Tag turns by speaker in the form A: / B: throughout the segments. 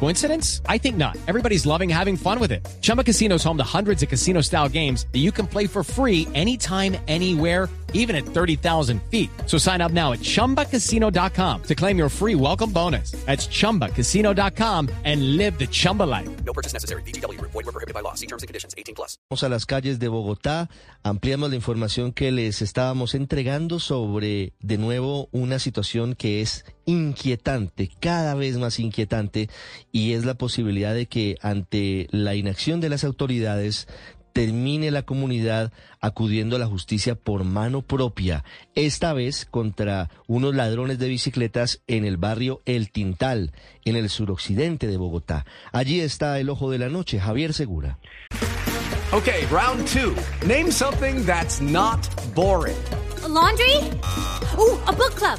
A: Coincidence? I think not. Everybody's loving having fun with it. Chumba Casino is home to hundreds of casino style games that you can play for free anytime, anywhere, even at 30,000 feet. So sign up now at chumbacasino.com to claim your free welcome bonus. That's chumbacasino.com and live the Chumba life.
B: No purchase necessary. BGW. Void were prohibited by law. See terms and conditions. 18 plus.
C: Vamos a las calles de Bogotá, ampliamos la información que les estábamos entregando sobre, de nuevo, una situación que es inquietante, cada vez más inquietante, y es la posibilidad de que ante la inacción de las autoridades termine la comunidad acudiendo a la justicia por mano propia, esta vez contra unos ladrones de bicicletas en el barrio El Tintal, en el suroccidente de Bogotá. Allí está el ojo de la noche, Javier Segura.
D: Okay, round two. Name something that's not boring.
E: A laundry? Ooh, a book club.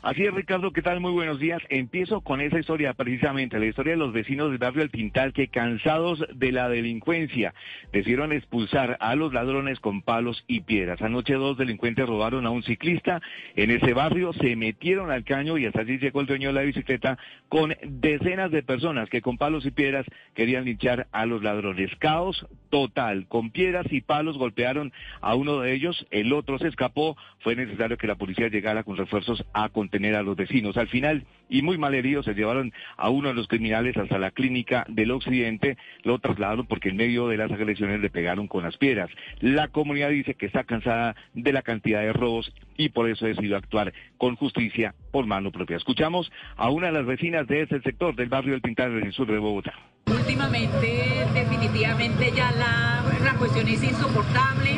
F: Así es, Ricardo, ¿qué tal? Muy buenos días. Empiezo con esa historia, precisamente, la historia de los vecinos del barrio El Tintal que, cansados de la delincuencia, decidieron expulsar a los ladrones con palos y piedras. Anoche dos delincuentes robaron a un ciclista en ese barrio, se metieron al caño y hasta allí llegó el dueño de la bicicleta con decenas de personas que con palos y piedras querían linchar a los ladrones. Caos total, con piedras y palos golpearon a uno de ellos, el otro se escapó, fue necesario que la policía llegara con refuerzos a contener a los vecinos. Al final, y muy mal heridos, se llevaron a uno de los criminales hasta la clínica del occidente, lo trasladaron porque en medio de las agresiones le pegaron con las piedras. La comunidad dice que está cansada de la cantidad de robos y por eso ha decidido actuar con justicia por mano propia. Escuchamos a una de las vecinas de ese sector del barrio del Tintal en el sur de Bogotá.
G: Últimamente, definitivamente ya la, la cuestión es insoportable.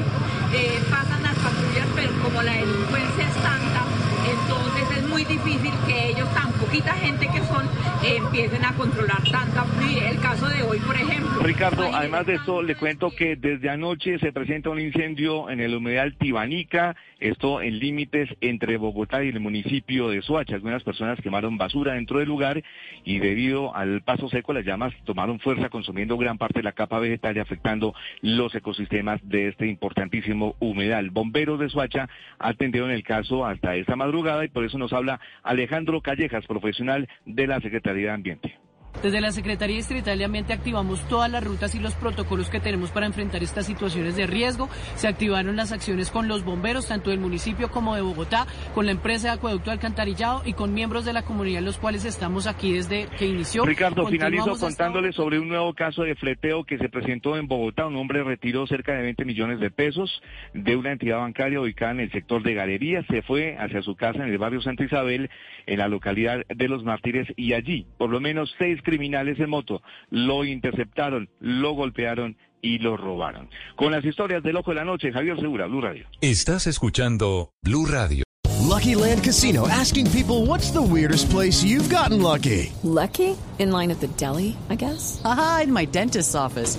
G: Eh, pasan las patrullas, pero como la delincuencia es tanta, muy difícil que ellos, tan poquita gente empiecen a controlar tanta. El caso de hoy, por ejemplo.
F: Ricardo, además de esto, le cuento que desde anoche se presenta un incendio en el humedal Tibanica, esto en límites entre Bogotá y el municipio de Soacha. Algunas personas quemaron basura dentro del lugar y debido al paso seco las llamas tomaron fuerza consumiendo gran parte de la capa vegetal y afectando los ecosistemas de este importantísimo humedal. Bomberos de Soacha atendieron el caso hasta esta madrugada y por eso nos habla Alejandro Callejas, profesional de la Secretaría de Ambiente.
H: Desde la Secretaría Distrital de Ambiente activamos todas las rutas y los protocolos que tenemos para enfrentar estas situaciones de riesgo. Se activaron las acciones con los bomberos, tanto del municipio como de Bogotá, con la empresa de acueducto alcantarillado y con miembros de la comunidad, los cuales estamos aquí desde que inició.
F: Ricardo, finalizo
H: hasta
F: contándole sobre un nuevo caso de fleteo que se presentó en Bogotá. Un hombre retiró cerca de 20 millones de pesos de una entidad bancaria ubicada en el sector de Galerías. Se fue hacia su casa en el barrio Santa Isabel, en la localidad de Los Mártires, y allí, por lo menos seis criminales en moto lo interceptaron, lo golpearon y lo robaron. Con las historias del Ojo de la Noche, Javier Segura, Blue Radio.
I: Estás escuchando Blue Radio.
J: Lucky Land Casino asking people what's the weirdest place you've gotten lucky?
K: Lucky? In line at the deli, I guess?
L: Aha, in my dentist's office.